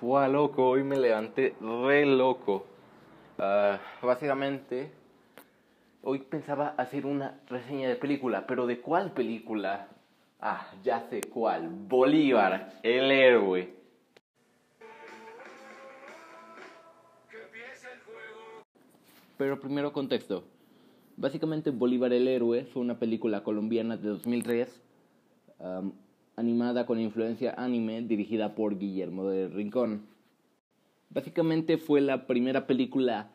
Fue loco, hoy me levanté re loco. Ah, básicamente, hoy pensaba hacer una reseña de película, pero ¿de cuál película? Ah, ya sé cuál. Bolívar, el héroe. Pero primero contexto. Básicamente Bolívar el héroe fue una película colombiana de 2003 animada con influencia anime dirigida por Guillermo del Rincón. Básicamente fue la primera película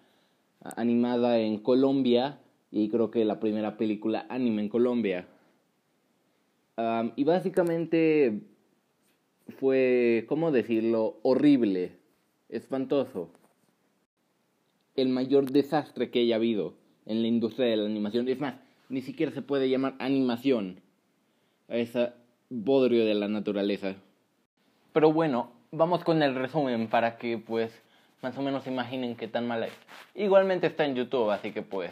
animada en Colombia y creo que la primera película anime en Colombia. y básicamente fue, ¿cómo decirlo?, horrible, espantoso. El mayor desastre que haya habido en la industria de la animación. Es más, ni siquiera se puede llamar animación esa bodrio de la naturaleza. Pero bueno, vamos con el resumen para que pues más o menos imaginen qué tan mala es. Igualmente está en YouTube, así que pues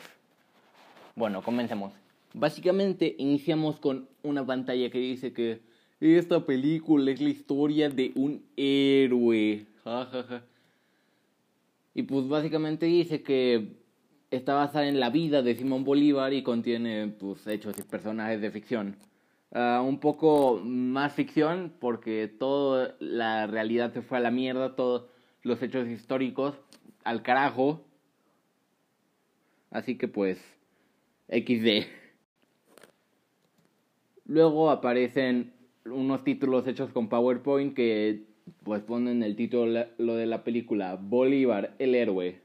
bueno, comencemos. Básicamente iniciamos con una pantalla que dice que esta película es la historia de un héroe. Y pues básicamente dice que está basada en la vida de Simón Bolívar y contiene pues hechos y personajes de ficción. Ah, un poco más ficción porque toda la realidad se fue a la mierda, todos los hechos históricos al carajo. Así que pues, XD. Luego aparecen unos títulos hechos con PowerPoint que pues ponen el título lo de la película Bolívar el héroe.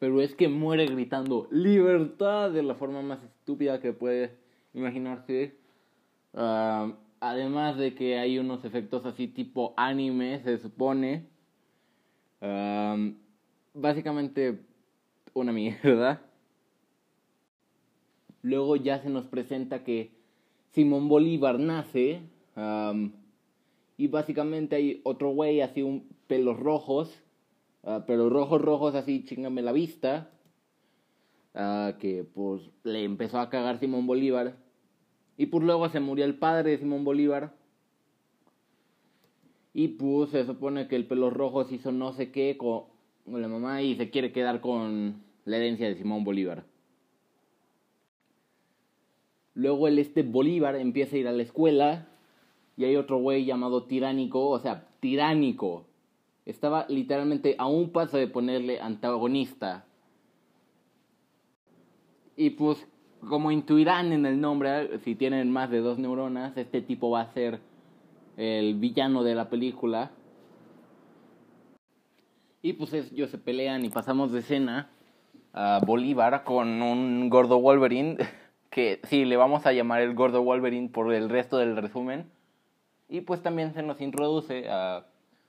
Pero es que muere gritando libertad de la forma más estúpida que puede imaginarse además de que hay unos efectos así tipo anime, se supone. básicamente una mierda. Luego ya se nos presenta que Simón Bolívar nace. y básicamente hay otro güey así un pelos rojos. Uh, pelos rojos rojos así chingame la vista. Ah, que pues le empezó a cagar Simón Bolívar y pues luego se murió el padre de Simón Bolívar. Y pues se supone que el pelo rojo se hizo no sé qué con la mamá y se quiere quedar con la herencia de Simón Bolívar. Luego el este Bolívar empieza a ir a la escuela y hay otro güey llamado tiránico, o sea, tiránico. Estaba literalmente a un paso de ponerle antagonista. Y pues como intuirán en el nombre, si tienen más de dos neuronas, este tipo va a ser el villano de la película. Y pues ellos se pelean y pasamos de escena a Bolívar con un gordo Wolverine, que sí, le vamos a llamar el gordo Wolverine por el resto del resumen. Y pues también se nos introduce a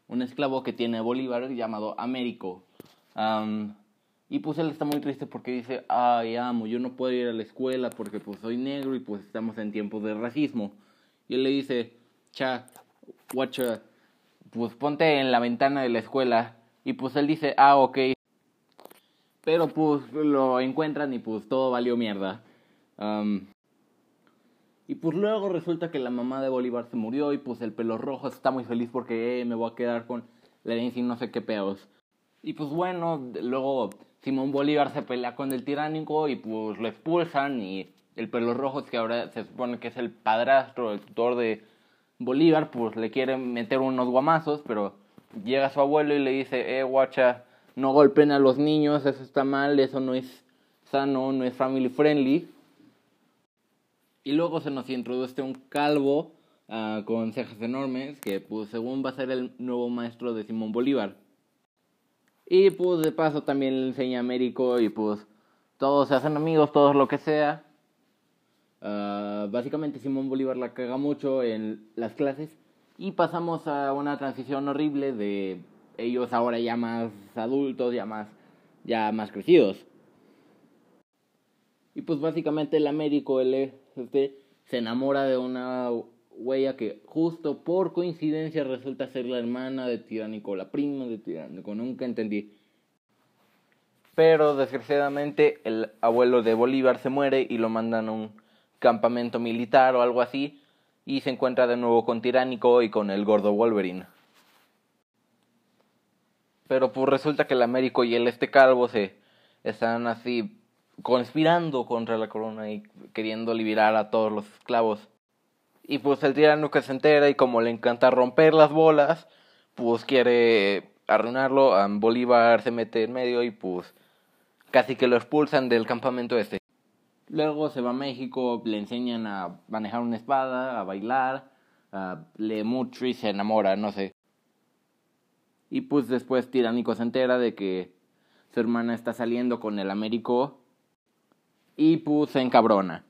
un esclavo que tiene Bolívar llamado Américo. Y pues él está muy triste porque dice, ay amo, yo no puedo ir a la escuela porque pues soy negro y pues estamos en tiempos de racismo. Y él le dice, cha, guacha, pues ponte en la ventana de la escuela. Y pues él dice, ah, ok. Pero pues lo encuentran y pues todo valió mierda. y pues luego resulta que la mamá de Bolívar se murió y pues el pelo rojo está muy feliz porque eh, me voy a quedar con la y no sé qué peos. Y pues bueno, luego Simón Bolívar se pelea con el tiránico y pues lo expulsan y el pelo rojo que ahora se supone que es el padrastro, el tutor de Bolívar, pues le quiere meter unos guamazos, pero llega su abuelo y le dice, eh, guacha, no golpeen a los niños, eso está mal, eso no es sano, no es family friendly. Y luego se nos introduce un calvo ah, con cejas enormes, que pues según va a ser el nuevo maestro de Simón Bolívar. Y pues de paso también le enseña a Américo y pues todos se hacen amigos, todos lo que sea. Ah, básicamente Simón Bolívar la caga mucho en las clases y pasamos a una transición horrible de ellos ahora ya más adultos, ya más, ya más crecidos. Y pues básicamente el Américo, el este, se enamora de una huella que justo por coincidencia resulta ser la hermana de Tiránico, la prima de Tiránico, nunca entendí. Pero desgraciadamente el abuelo de Bolívar se muere y lo mandan a un campamento militar o algo así y se encuentra de nuevo con Tiránico y con el gordo Wolverine. Pero pues resulta que el Américo y el este calvo se están así conspirando contra la corona y queriendo liberar a todos los esclavos. Y pues el tirano se entera y como le encanta romper las bolas, pues quiere arruinarlo. Bolívar se mete en medio y pues casi que lo expulsan del campamento este. Luego se va a México, le enseñan a manejar una espada, a bailar, mucho y se enamora, no sé. Y pues después Tiránico se entera de que su hermana está saliendo con el Américo y pues se encabrona.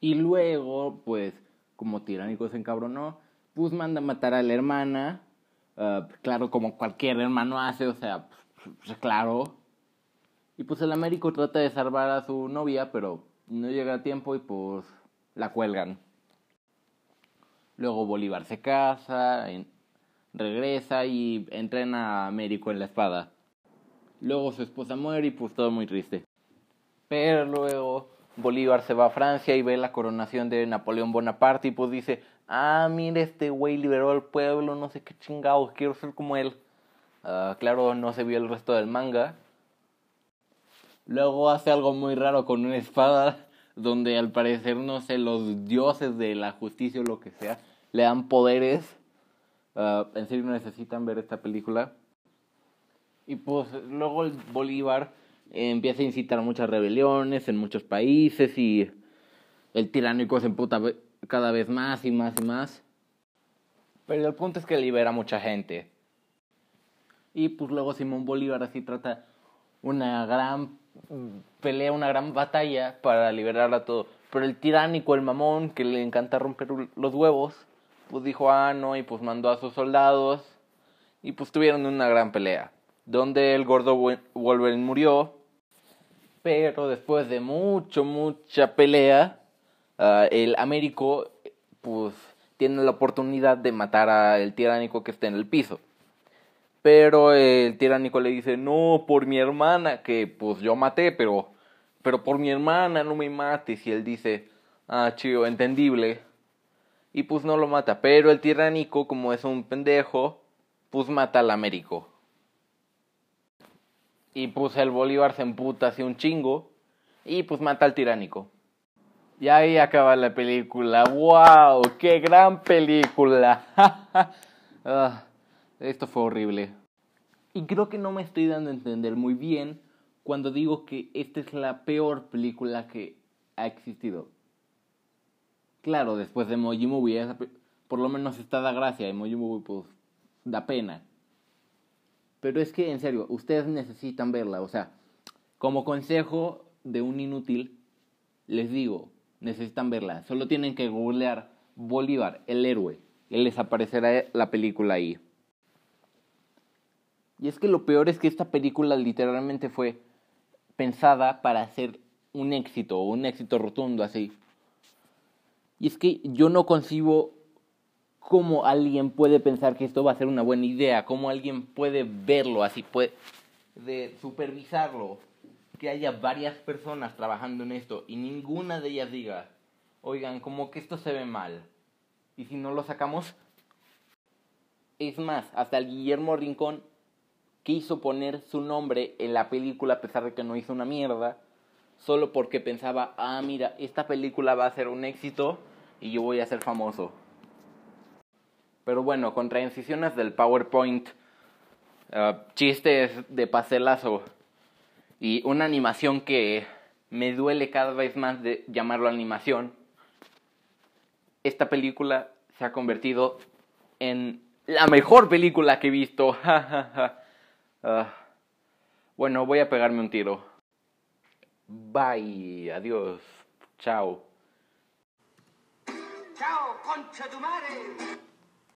Y luego, pues, como Tiránico se encabronó, pues manda a matar a la hermana, ah, claro, como cualquier hermano hace, o sea, pues, claro. Y pues el Américo trata de salvar a su novia, pero no llega a tiempo y pues la cuelgan. Luego Bolívar se casa, regresa y entrena a Américo en la espada. Luego su esposa muere y pues todo muy triste. Pero luego Bolívar se va a Francia y ve la coronación de Napoleón Bonaparte y pues dice, ah, mire, este güey liberó al pueblo, no sé qué chingados, quiero ser como él. Ah, claro, no se vio el resto del manga. Luego hace algo muy raro con una espada donde al parecer, no sé, los dioses de la justicia o lo que sea, le dan poderes. Uh, en serio necesitan ver esta película. Y pues luego el Bolívar empieza a incitar muchas rebeliones en muchos países y el tiránico se emputa cada vez más y más y más. Pero el punto es que libera mucha gente. Y pues luego Simón Bolívar así trata una gran pelea, una gran batalla para liberar a todo. Pero el tiránico, el mamón, que le encanta romper los huevos, pues dijo, ah, no, y pues mandó a sus soldados. Y pues tuvieron una gran pelea. Donde el gordo Wolverine murió. Pero después de mucho, mucha pelea, ah, el Américo, pues, tiene la oportunidad de matar al tiránico que está en el piso. Pero el tiránico le dice, no, por mi hermana, que pues yo maté, pero, pero por mi hermana no me mates. Y él dice, ah, chido, entendible. Y pues no lo mata. Pero el tiránico, como es un pendejo, pues mata al Américo. Y pues el Bolívar se emputa así un chingo. Y pues mata al tiránico. Y ahí acaba la película. ¡Wow! ¡Qué gran película! Ah. Esto fue horrible. Y creo que no me estoy dando a entender muy bien cuando digo que esta es la peor película que ha existido. Claro, después de Emoji Movie, por lo menos está da gracia. Emoji Movie, pues, da pena. Pero es que, en serio, ustedes necesitan verla. O sea, como consejo de un inútil, les digo, necesitan verla. Solo tienen que googlear Bolívar, el héroe. Y les aparecerá la película ahí. Y es que lo peor es que esta película literalmente fue pensada para hacer un éxito, un éxito rotundo así. Y es que yo no concibo cómo alguien puede pensar que esto va a ser una buena idea, cómo alguien puede verlo así, puede de supervisarlo, que haya varias personas trabajando en esto y ninguna de ellas diga, oigan, como que esto se ve mal. Y si no lo sacamos, es más, hasta el Guillermo Rincón quiso poner su nombre en la película a pesar de que no hizo una mierda, solo porque pensaba, ah, mira, esta película va a ser un éxito y yo voy a ser famoso. Pero bueno, con transiciones del PowerPoint, ah, chistes de paselazo y una animación que me duele cada vez más de llamarlo animación, esta película se ha convertido en la mejor película que he visto. Ah, bueno, voy a pegarme un tiro. Bye, adiós, chao. Chao, concha tu madre.